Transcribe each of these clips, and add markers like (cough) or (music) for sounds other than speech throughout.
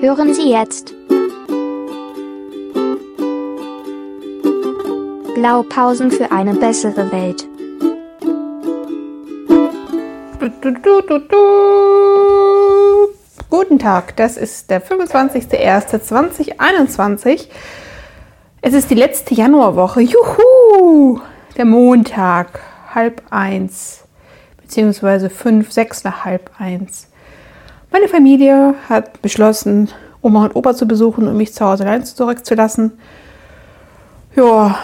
Hören Sie jetzt Blaupausen für eine bessere Welt. Du, du, du. Guten Tag, das ist der 25.01.2021. Es ist die letzte Januarwoche. Juhu! Der Montag, halb eins, beziehungsweise fünf, sechs nach halb eins. Meine Familie hat beschlossen, Oma und Opa zu besuchen und mich zu Hause allein zurückzulassen. Ja,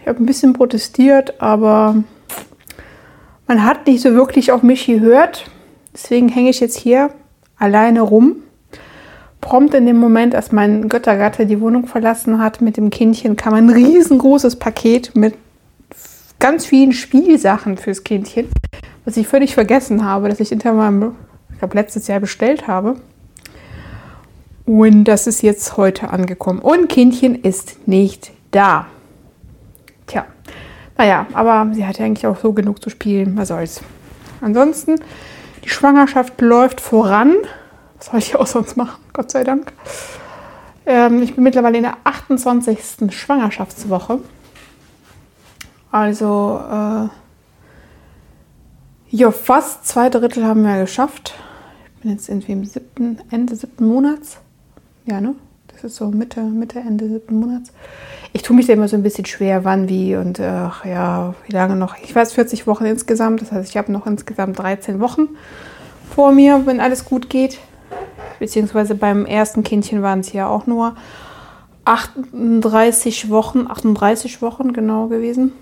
ich habe ein bisschen protestiert, aber man hat nicht so wirklich auf mich gehört. Deswegen hänge ich jetzt hier alleine rum. Prompt in dem Moment, als mein Göttergatte die Wohnung verlassen hat mit dem Kindchen, kam ein riesengroßes Paket mit ganz vielen Spielsachen fürs Kindchen, was ich völlig vergessen habe, dass ich hinter meinem glaube, letztes Jahr bestellt habe. Und das ist jetzt heute angekommen. Und Kindchen ist nicht da. Tja, naja, aber sie hat ja eigentlich auch so genug zu spielen. Was soll's. Ansonsten, die Schwangerschaft läuft voran. Was soll ich auch sonst machen? Gott sei Dank. Ähm, ich bin mittlerweile in der 28. Schwangerschaftswoche. Also, äh, ja, fast zwei Drittel haben wir geschafft bin jetzt irgendwie im siebten, Ende siebten Monats. Ja, ne? Das ist so Mitte, Mitte, Ende siebten Monats. Ich tue mich da immer so ein bisschen schwer, wann, wie und ach ja, wie lange noch. Ich weiß, 40 Wochen insgesamt. Das heißt, ich habe noch insgesamt 13 Wochen vor mir, wenn alles gut geht. Beziehungsweise beim ersten Kindchen waren es ja auch nur 38 Wochen, 38 Wochen genau gewesen.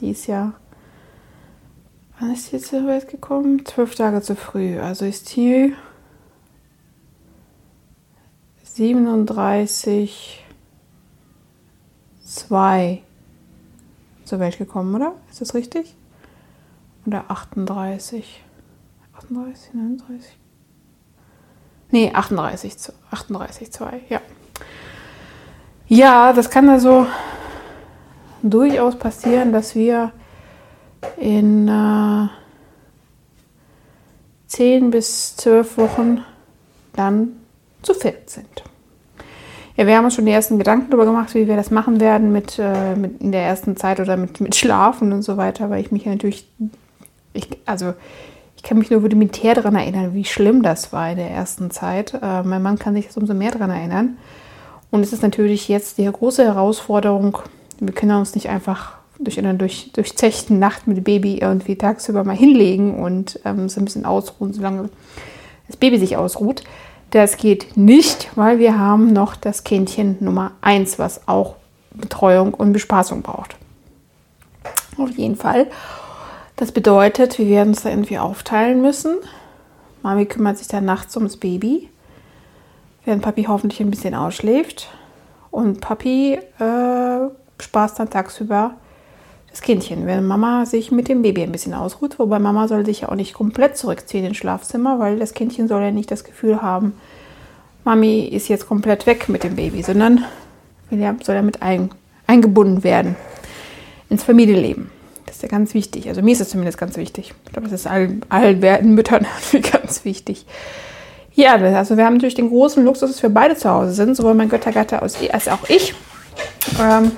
Die ist ja Wann ist die zur Welt gekommen? Zwölf Tage zu früh. Also ist die 37, 2 zur Welt gekommen, oder? Ist das richtig? Oder 38? 38, 39? Nee, 38, 38, 2, ja. Ja, das kann also durchaus passieren, dass wir in äh, 10 bis 12 Wochen dann zu viert sind. Ja, wir haben uns schon die ersten Gedanken darüber gemacht, wie wir das machen werden mit, äh, mit in der ersten Zeit oder mit, mit Schlafen und so weiter, weil ich mich natürlich, ich, also ich kann mich nur rudimentär daran erinnern, wie schlimm das war in der ersten Zeit. Äh, mein Mann kann sich das umso mehr daran erinnern. Und es ist natürlich jetzt die große Herausforderung, wir können uns nicht einfach durch eine durch, durchzechte Nacht mit dem Baby irgendwie tagsüber mal hinlegen und ähm, so ein bisschen ausruhen, solange das Baby sich ausruht. Das geht nicht, weil wir haben noch das Kindchen Nummer 1, was auch Betreuung und Bespaßung braucht. Auf jeden Fall. Das bedeutet, wir werden uns da irgendwie aufteilen müssen. Mami kümmert sich dann nachts ums Baby, während Papi hoffentlich ein bisschen ausschläft. Und Papi äh, spaßt dann tagsüber das Kindchen, wenn Mama sich mit dem Baby ein bisschen ausruht. Wobei Mama soll sich ja auch nicht komplett zurückziehen ins Schlafzimmer, weil das Kindchen soll ja nicht das Gefühl haben, Mami ist jetzt komplett weg mit dem Baby, sondern soll ja mit ein, eingebunden werden ins Familienleben. Das ist ja ganz wichtig. Also mir ist es zumindest ganz wichtig. Ich glaube, das ist allen, allen Müttern (laughs) ganz wichtig. Ja, also wir haben natürlich den großen Luxus, dass wir beide zu Hause sind, sowohl mein Göttergatter als auch ich. Ähm,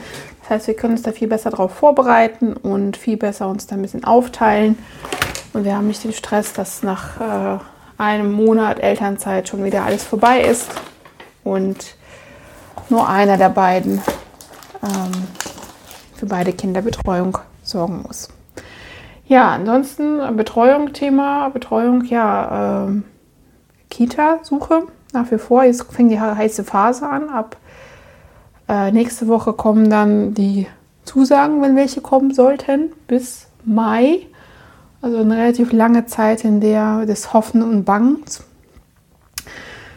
das heißt, wir können uns da viel besser darauf vorbereiten und viel besser uns da ein bisschen aufteilen. Und wir haben nicht den Stress, dass nach äh, einem Monat Elternzeit schon wieder alles vorbei ist und nur einer der beiden ähm, für beide Kinder Betreuung sorgen muss. Ja, ansonsten Betreuung, Thema Betreuung, ja, ähm, Kita-Suche nach wie vor. Jetzt fängt die heiße Phase an. Ab äh, nächste Woche kommen dann die Zusagen, wenn welche kommen sollten, bis Mai. Also eine relativ lange Zeit in der des Hoffen und Bangens.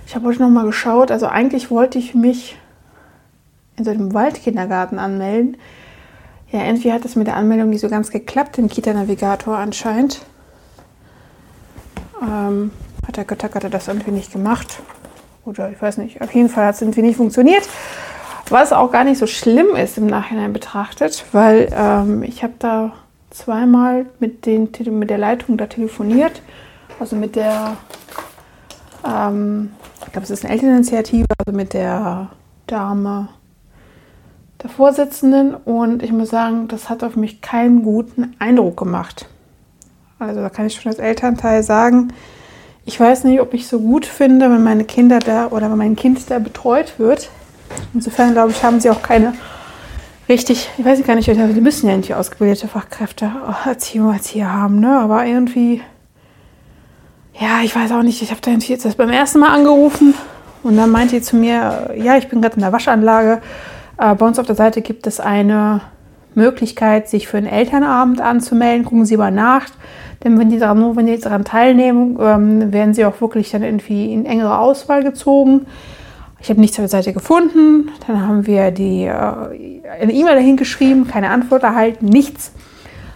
Ich habe heute noch mal geschaut. Also eigentlich wollte ich mich in so einem Waldkindergarten anmelden. Ja, irgendwie hat das mit der Anmeldung nicht so ganz geklappt, im Kita-Navigator anscheinend. Ähm, hat der Göttergatter das irgendwie nicht gemacht. Oder ich weiß nicht. Auf jeden Fall hat es irgendwie nicht funktioniert. Was auch gar nicht so schlimm ist im Nachhinein betrachtet, weil ähm, ich habe da zweimal mit, den, mit der Leitung da telefoniert, also mit der Ähm, ich glaube, es ist eine Elterninitiative, also mit der Dame, der Vorsitzenden. Und ich muss sagen, das hat auf mich keinen guten Eindruck gemacht. Also da kann ich schon als Elternteil sagen, ich weiß nicht, ob ich so gut finde, wenn meine Kinder da oder wenn mein Kind da betreut wird. Insofern glaube ich, haben sie auch keine richtig, ich weiß gar nicht, die müssen ja nicht ausgebildete Fachkräfte, oh, Erziehung, Erzieher haben, ne? Aber irgendwie, ja, ich weiß auch nicht, ich habe da jetzt das beim ersten Mal angerufen und dann meinte sie zu mir, ja, ich bin gerade in der Waschanlage. Bei uns auf der Seite gibt es eine Möglichkeit, sich für einen Elternabend anzumelden. Gucken Sie mal nach. Denn wenn die daran, nur wenn die daran teilnehmen, ähm, werden sie auch wirklich dann irgendwie in engere Auswahl gezogen. Ich habe nichts auf der Seite gefunden. Dann haben wir die, äh, eine E-Mail dahin geschrieben, keine Antwort erhalten, nichts.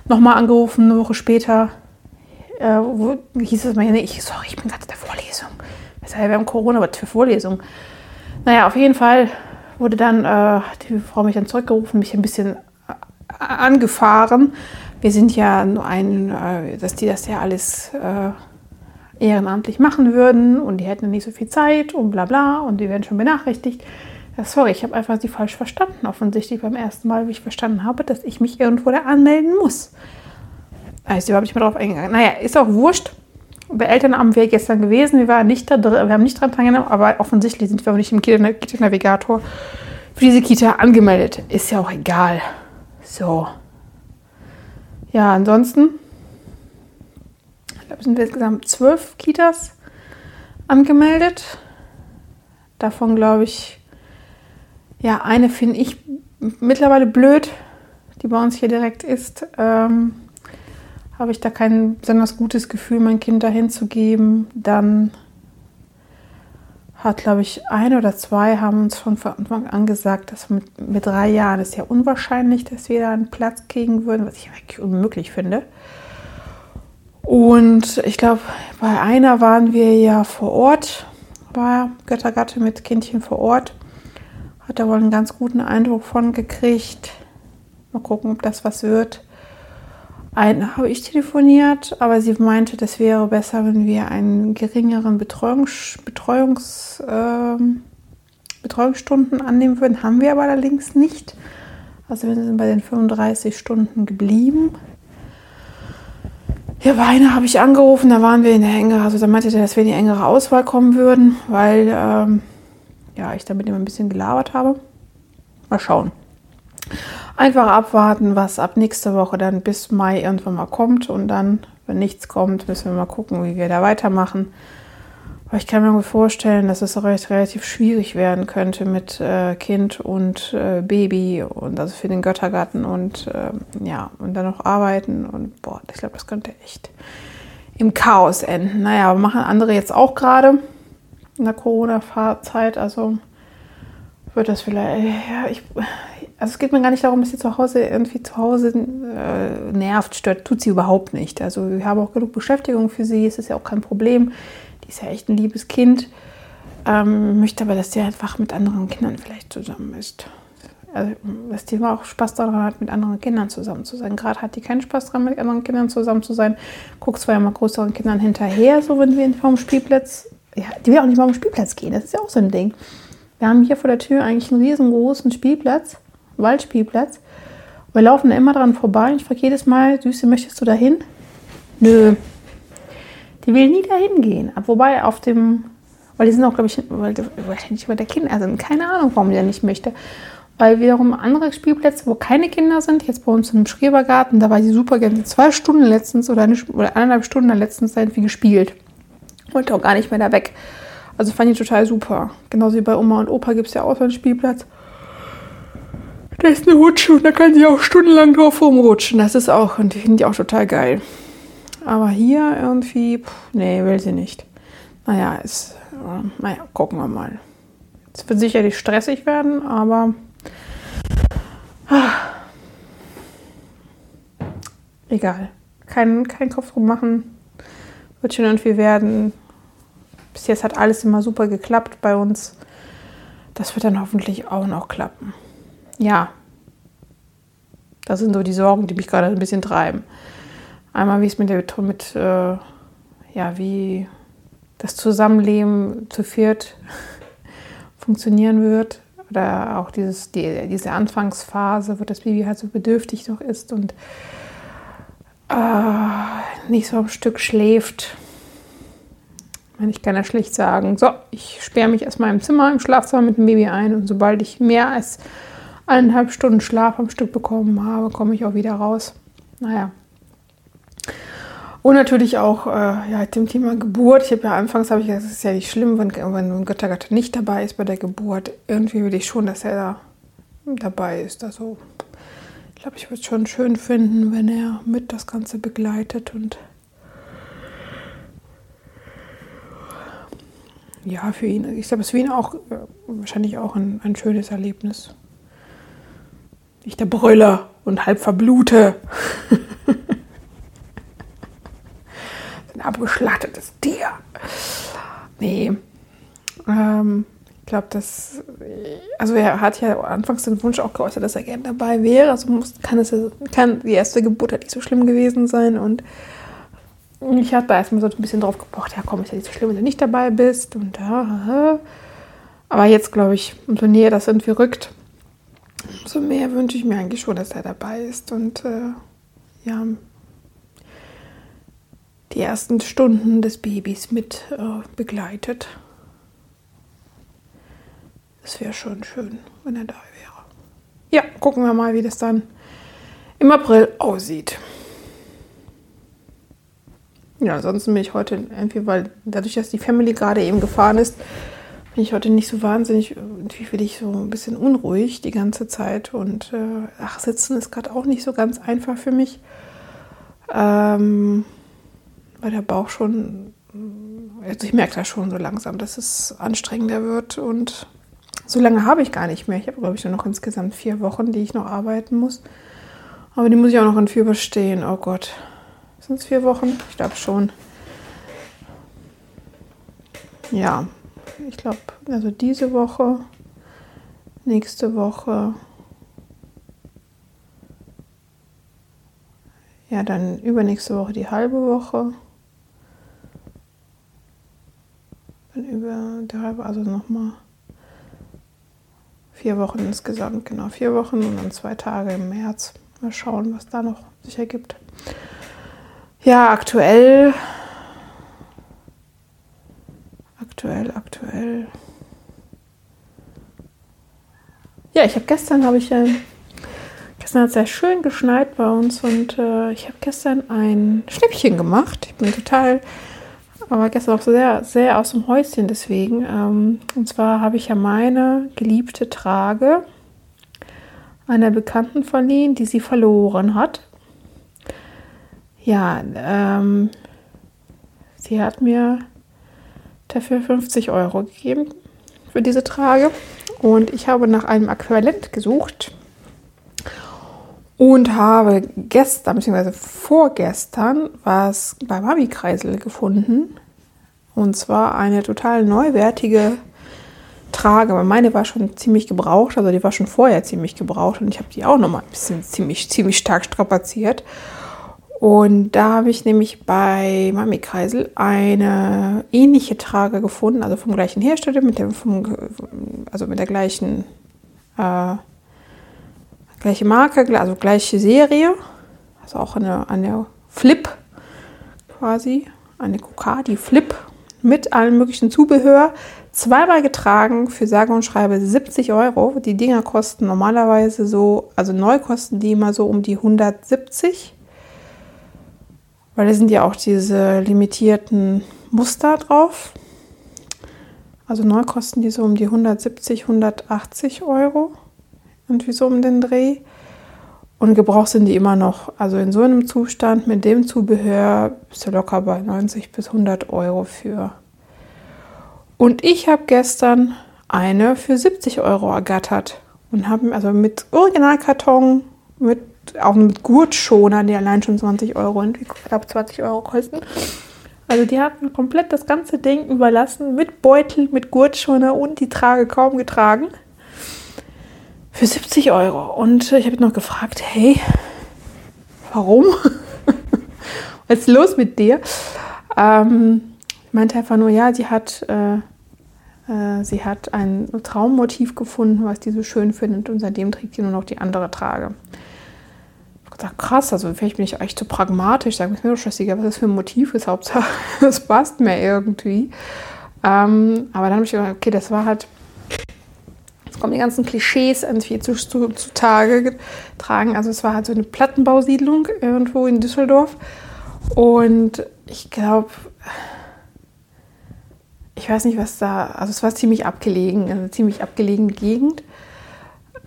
Nochmal angerufen, eine Woche später. Äh, wo, hieß es mal, nee, ich, sorry, ich bin gerade in der Vorlesung. wir haben Corona, aber für Vorlesung. Naja, auf jeden Fall wurde dann äh, die Frau mich dann zurückgerufen, mich ein bisschen äh, angefahren. Wir sind ja nur ein, äh, dass die das ja alles äh, ehrenamtlich machen würden und die hätten nicht so viel Zeit und bla bla und die werden schon benachrichtigt. Ja, sorry, ich habe einfach sie falsch verstanden. Offensichtlich beim ersten Mal, wie ich verstanden habe, dass ich mich irgendwo da anmelden muss. Also überhaupt nicht mehr drauf eingegangen. Naja, ist auch wurscht. Bei Elternabend wäre gestern gewesen. Wir waren nicht da drin, wir haben nicht dran teilgenommen, aber offensichtlich sind wir auch nicht im Kita-Navigator für diese Kita angemeldet. Ist ja auch egal. So. Ja, ansonsten glaube, sind wir insgesamt zwölf Kitas angemeldet. Davon glaube ich, ja, eine finde ich mittlerweile blöd, die bei uns hier direkt ist. Ähm, habe ich da kein besonders gutes Gefühl, mein Kind dahin zu geben. Dann hat, glaube ich, ein oder zwei haben uns von Anfang an gesagt, dass mit, mit drei Jahren ist ja unwahrscheinlich, dass wir da einen Platz kriegen würden, was ich eigentlich unmöglich finde. Und ich glaube, bei einer waren wir ja vor Ort, war Göttergatte mit Kindchen vor Ort. Hat da wohl einen ganz guten Eindruck von gekriegt. Mal gucken, ob das was wird. Einen habe ich telefoniert, aber sie meinte, das wäre besser, wenn wir einen geringeren Betreuungs, Betreuungs, äh, Betreuungsstunden annehmen würden. Haben wir aber allerdings nicht. Also wir sind bei den 35 Stunden geblieben. Ja, bei einer habe ich angerufen, da waren wir in der engere, also da meinte er, dass wir in die engere Auswahl kommen würden, weil ähm, ja, ich damit immer ein bisschen gelabert habe. Mal schauen. Einfach abwarten, was ab nächster Woche dann bis Mai irgendwann mal kommt und dann, wenn nichts kommt, müssen wir mal gucken, wie wir da weitermachen. Aber ich kann mir vorstellen, dass es recht, relativ schwierig werden könnte mit äh, Kind und äh, Baby und also für den Göttergarten und äh, ja, und dann noch arbeiten und boah, ich glaube, das könnte echt im Chaos enden. Naja, aber machen andere jetzt auch gerade in der Corona-Zeit, also wird das vielleicht, ja, ich, also es geht mir gar nicht darum, dass sie zu Hause irgendwie zu Hause äh, nervt, stört, tut sie überhaupt nicht. Also wir haben auch genug Beschäftigung für sie, es ist ja auch kein Problem die ist ja echt ein liebes Kind. Ähm, möchte aber, dass sie einfach mit anderen Kindern vielleicht zusammen ist. Also, dass die auch Spaß daran hat, mit anderen Kindern zusammen zu sein. Gerade hat die keinen Spaß daran, mit anderen Kindern zusammen zu sein. Guckt zwar immer größeren Kindern hinterher, so wenn wir vom Spielplatz, ja, die will auch nicht mal den Spielplatz gehen. Das ist ja auch so ein Ding. Wir haben hier vor der Tür eigentlich einen riesengroßen Spielplatz, Waldspielplatz. Wir laufen da immer dran vorbei. Ich frage jedes Mal, Süße, möchtest du da hin? Nö, die will nie dahin gehen. Wobei auf dem, weil die sind auch, glaube ich, weil, nicht über der Kinder. Also keine Ahnung, warum die da nicht möchte. Weil wiederum andere Spielplätze, wo keine Kinder sind, jetzt bei uns im Schrebergarten, da war sie super gerne zwei Stunden letztens oder, eine, oder eineinhalb Stunden letztens irgendwie gespielt. Wollte auch gar nicht mehr da weg. Also fand ich total super. Genauso wie bei Oma und Opa gibt es ja auch so einen Spielplatz. Da ist eine Rutsche und da kann sie auch stundenlang drauf rumrutschen. Das ist auch, und die finde ich auch total geil. Aber hier irgendwie, pff, nee, will sie nicht. Naja, ist, äh, naja, gucken wir mal. Es wird sicherlich stressig werden, aber ah, egal. Kein, kein Kopf drum machen. Wird schon irgendwie werden. Bis jetzt hat alles immer super geklappt bei uns. Das wird dann hoffentlich auch noch klappen. Ja. Das sind so die Sorgen, die mich gerade ein bisschen treiben. Einmal, wie es mit der mit, äh, ja, wie, das Zusammenleben zu viert (laughs) funktionieren wird. Oder auch dieses, die, diese Anfangsphase, wo das Baby halt so bedürftig noch ist und äh, nicht so am Stück schläft. Ich kann ja schlicht sagen, so, ich sperre mich erstmal im Zimmer, im Schlafzimmer mit dem Baby ein und sobald ich mehr als eineinhalb Stunden Schlaf am Stück bekommen habe, komme ich auch wieder raus. Naja. Und natürlich auch äh, ja, dem Thema Geburt. Ich habe ja anfangs habe ich gesagt, es ist ja nicht schlimm, wenn, wenn ein Göttergatte nicht dabei ist bei der Geburt. Irgendwie will ich schon, dass er da dabei ist. Also ich glaube, ich würde es schon schön finden, wenn er mit das Ganze begleitet und ja, für ihn, ich glaube, es ist für ihn auch äh, wahrscheinlich auch ein, ein schönes Erlebnis. Ich der Brüller und halb verblute. (laughs) ein abgeschlachtetes Tier. Nee. Ähm, ich glaube, das. Also, er hat ja anfangs den Wunsch auch geäußert, dass er gerne dabei wäre. Also, muss, kann, es, kann die erste Geburt halt nicht so schlimm gewesen sein. Und ich habe da erstmal so ein bisschen drauf gepocht, ja komm, ist ja nicht so schlimm, wenn du nicht dabei bist. Und ja, aber jetzt glaube ich, umso näher das irgendwie rückt, umso mehr wünsche ich mir eigentlich schon, dass er dabei ist und äh, ja, die ersten Stunden des Babys mit äh, begleitet. Das wäre schon schön, wenn er da wäre. Ja, gucken wir mal, wie das dann im April aussieht. Ja, ansonsten bin ich heute irgendwie, weil dadurch, dass die Family gerade eben gefahren ist, bin ich heute nicht so wahnsinnig, irgendwie für dich so ein bisschen unruhig die ganze Zeit. Und äh, ach, sitzen ist gerade auch nicht so ganz einfach für mich. Ähm, weil der Bauch schon, also ich merke das schon so langsam, dass es anstrengender wird. Und so lange habe ich gar nicht mehr. Ich habe, glaube ich, nur noch insgesamt vier Wochen, die ich noch arbeiten muss. Aber die muss ich auch noch in vier überstehen. Oh Gott. Sind es vier Wochen? Ich glaube schon. Ja, ich glaube, also diese Woche, nächste Woche, ja, dann übernächste Woche die halbe Woche. Dann über die halbe, also nochmal vier Wochen insgesamt, genau, vier Wochen und dann zwei Tage im März. Mal schauen, was da noch sich ergibt. Ja, aktuell. Aktuell, aktuell. Ja, ich habe gestern, habe ich ja. Gestern hat es sehr schön geschneit bei uns und äh, ich habe gestern ein Schnäppchen gemacht. Ich bin total, aber gestern auch sehr, sehr aus dem Häuschen deswegen. Ähm, und zwar habe ich ja meine geliebte Trage einer Bekannten verliehen, die sie verloren hat. Ja, ähm, sie hat mir dafür 50 Euro gegeben für diese Trage. Und ich habe nach einem Äquivalent gesucht und habe gestern bzw. vorgestern was bei Mami Kreisel gefunden. Und zwar eine total neuwertige Trage. Aber meine war schon ziemlich gebraucht, also die war schon vorher ziemlich gebraucht und ich habe die auch noch mal ein bisschen ziemlich, ziemlich stark strapaziert. Und da habe ich nämlich bei Mami Kreisel eine ähnliche Trage gefunden, also vom gleichen Hersteller, mit dem, vom, also mit der gleichen, äh, gleiche Marke, also gleiche Serie, also auch eine, eine Flip quasi, eine Kokadi Flip mit allem möglichen Zubehör, zweimal getragen für sage und schreibe 70 Euro. Die Dinger kosten normalerweise so, also neu kosten die immer so um die 170 weil da sind ja auch diese limitierten Muster drauf. Also neu kosten die so um die 170, 180 Euro. Irgendwie so um den Dreh. Und gebraucht sind die immer noch. Also in so einem Zustand mit dem Zubehör bist du locker bei 90 bis 100 Euro für. Und ich habe gestern eine für 70 Euro ergattert. Und habe also mit Originalkarton, mit auch mit Gurtschonern, die allein schon 20 Euro, ich glaube 20 Euro kosten. Also die hatten komplett das ganze Ding überlassen mit Beutel, mit Gurtschoner und die Trage kaum getragen. Für 70 Euro. Und ich habe noch gefragt, hey, warum? (laughs) Was ist los mit dir? Ähm, meinte einfach nur, ja, sie hat, äh, äh, sie hat ein Traummotiv gefunden, was die so schön findet und seitdem trägt sie nur noch die andere Trage. Ich habe gesagt, krass, also vielleicht bin ich echt zu pragmatisch, sage mir doch scheißegal, was das für ein Motiv ist, Hauptsache (laughs) es passt mir irgendwie. Ähm, aber dann habe ich gedacht, okay, das war halt Jetzt kommen die ganzen Klischees irgendwie zu, zu, zutage getragen. Also es war halt so eine Plattenbausiedlung irgendwo in Düsseldorf. Und ich glaube, ich weiß nicht, was da, also es war ziemlich abgelegen, eine ziemlich abgelegene Gegend.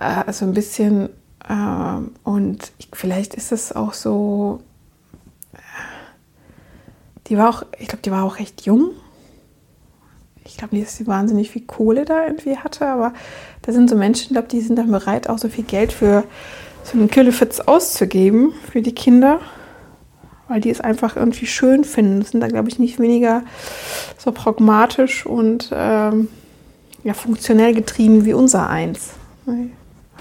Äh, also ein bisschen, äh, und ich, vielleicht ist es auch so, die war auch, ich glaube, die war auch recht jung ich glaube nicht, dass sie wahnsinnig viel Kohle da irgendwie hatte, aber da sind so Menschen, ich glaube, die sind dann bereit, auch so viel Geld für so einen Killefitz auszugeben für die Kinder, weil die es einfach irgendwie schön finden. Das sind da, glaube ich, nicht weniger so pragmatisch und ähm, ja, funktionell getrieben wie unser eins.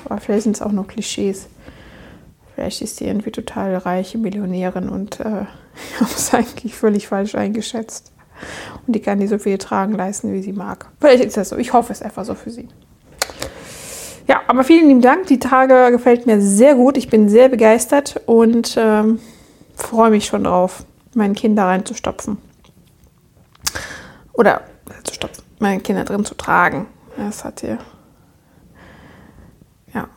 Aber vielleicht sind es auch nur Klischees. Vielleicht ist die irgendwie total reiche Millionärin und äh, (laughs) habe es eigentlich völlig falsch eingeschätzt. Und die kann die so viel tragen leisten, wie sie mag. Vielleicht ist das so. Ich hoffe es einfach so für sie. Ja, aber vielen lieben Dank. Die Tage gefällt mir sehr gut. Ich bin sehr begeistert und ähm, freue mich schon drauf, meinen Kinder reinzustopfen. Oder zu stopfen, meine Kinder drin zu tragen. Das hat hier. Ja,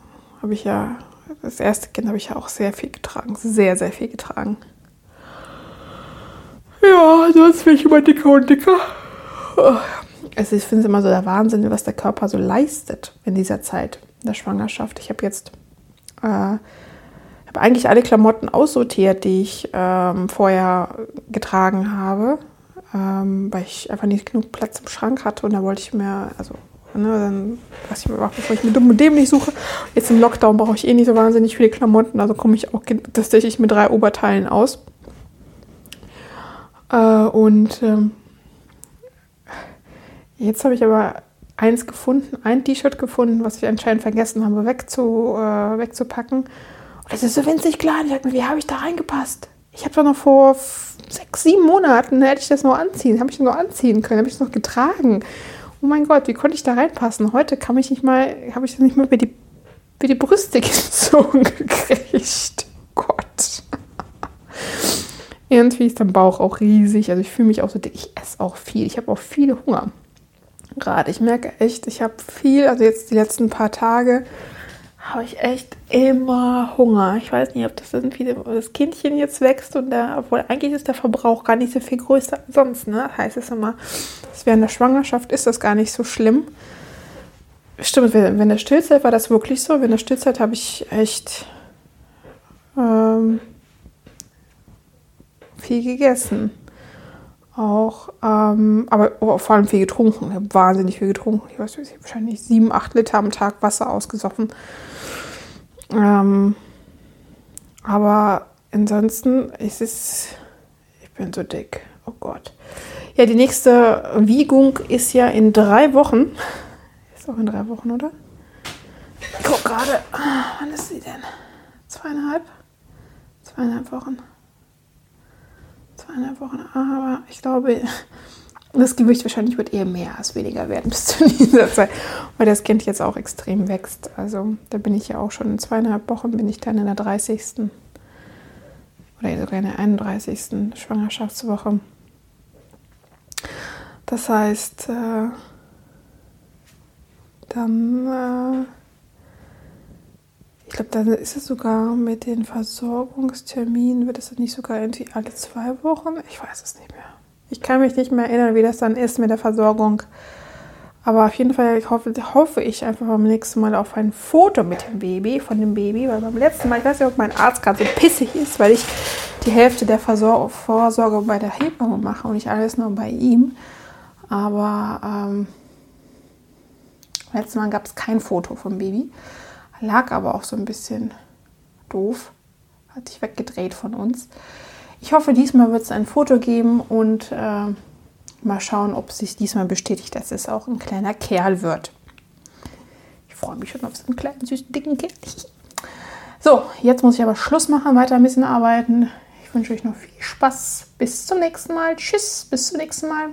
habe ich ja. Das erste Kind habe ich ja auch sehr viel getragen. Sehr, sehr viel getragen. Ja, sonst bin ich immer dicker und dicker. Also ich finde es immer so der Wahnsinn, was der Körper so leistet in dieser Zeit der Schwangerschaft. Ich habe jetzt äh, habe eigentlich alle Klamotten aussortiert, die ich ähm, vorher getragen habe, ähm, weil ich einfach nicht genug Platz im Schrank hatte und da wollte ich mir, also ne, dann was ich mir mache, bevor ich mir dumm und dämlich suche. Jetzt im Lockdown brauche ich eh nicht so wahnsinnig viele Klamotten, also komme ich auch tatsächlich mit drei Oberteilen aus. Äh, und ähm, jetzt habe ich aber eins gefunden, ein T-Shirt gefunden, was ich anscheinend vergessen habe wegzu, äh, wegzupacken. Und das ist so winzig klein. Ich dachte mir, wie habe ich da reingepasst? Ich habe doch noch vor sechs, sieben Monaten, hätte ich das noch anziehen, habe ich das noch anziehen können, habe ich es noch getragen. Oh mein Gott, wie konnte ich da reinpassen? Heute kann ich nicht mal, habe ich das nicht mal über die, über die Brüste (laughs) gezogen gekriegt. Irgendwie ist der Bauch auch riesig. Also ich fühle mich auch so dick. Ich esse auch viel. Ich habe auch viel Hunger. Gerade. Ich merke echt, ich habe viel, also jetzt die letzten paar Tage habe ich echt immer Hunger. Ich weiß nicht, ob das irgendwie das Kindchen jetzt wächst und der, obwohl eigentlich ist der Verbrauch gar nicht so viel größer als sonst. Ne? Heißt es immer, während der Schwangerschaft ist das gar nicht so schlimm. Stimmt, wenn der Stillzeit war das wirklich so. Wenn der Stillzeit habe ich echt ähm, viel gegessen. Auch, ähm, aber oh, vor allem viel getrunken. Ich habe wahnsinnig viel getrunken. Ich weiß nicht, wahrscheinlich sieben, acht Liter am Tag Wasser ausgesoffen. Ähm, aber ansonsten ist es, ich bin so dick. Oh Gott. Ja, die nächste Wiegung ist ja in drei Wochen. Ist auch in drei Wochen, oder? Ich gucke gerade. Wann ist sie denn? Zweieinhalb? Zweieinhalb Wochen zweieinhalb Wochen. Aber ich glaube, das Gewicht wahrscheinlich wird eher mehr als weniger werden (laughs) bis zu dieser Zeit, weil das Kind jetzt auch extrem wächst. Also da bin ich ja auch schon in zweieinhalb Wochen, bin ich dann in der 30. oder sogar in der 31. Schwangerschaftswoche. Das heißt, äh, dann... Äh, ich glaube, dann ist es sogar mit den Versorgungsterminen, wird es dann nicht sogar irgendwie alle zwei Wochen? Ich weiß es nicht mehr. Ich kann mich nicht mehr erinnern, wie das dann ist mit der Versorgung. Aber auf jeden Fall hoffe, hoffe ich einfach beim nächsten Mal auf ein Foto mit dem Baby, von dem Baby, weil beim letzten Mal, ich weiß nicht, ob mein Arzt gerade so pissig ist, weil ich die Hälfte der Versor Vorsorge bei der Hebamme mache und nicht alles nur bei ihm. Aber ähm, letztes Mal gab es kein Foto vom Baby lag aber auch so ein bisschen doof. Hat sich weggedreht von uns. Ich hoffe, diesmal wird es ein Foto geben und äh, mal schauen, ob sich diesmal bestätigt, dass es auch ein kleiner Kerl wird. Ich freue mich schon auf so einen kleinen, süßen, dicken Kerl. So, jetzt muss ich aber Schluss machen, weiter ein bisschen arbeiten. Ich wünsche euch noch viel Spaß. Bis zum nächsten Mal. Tschüss, bis zum nächsten Mal.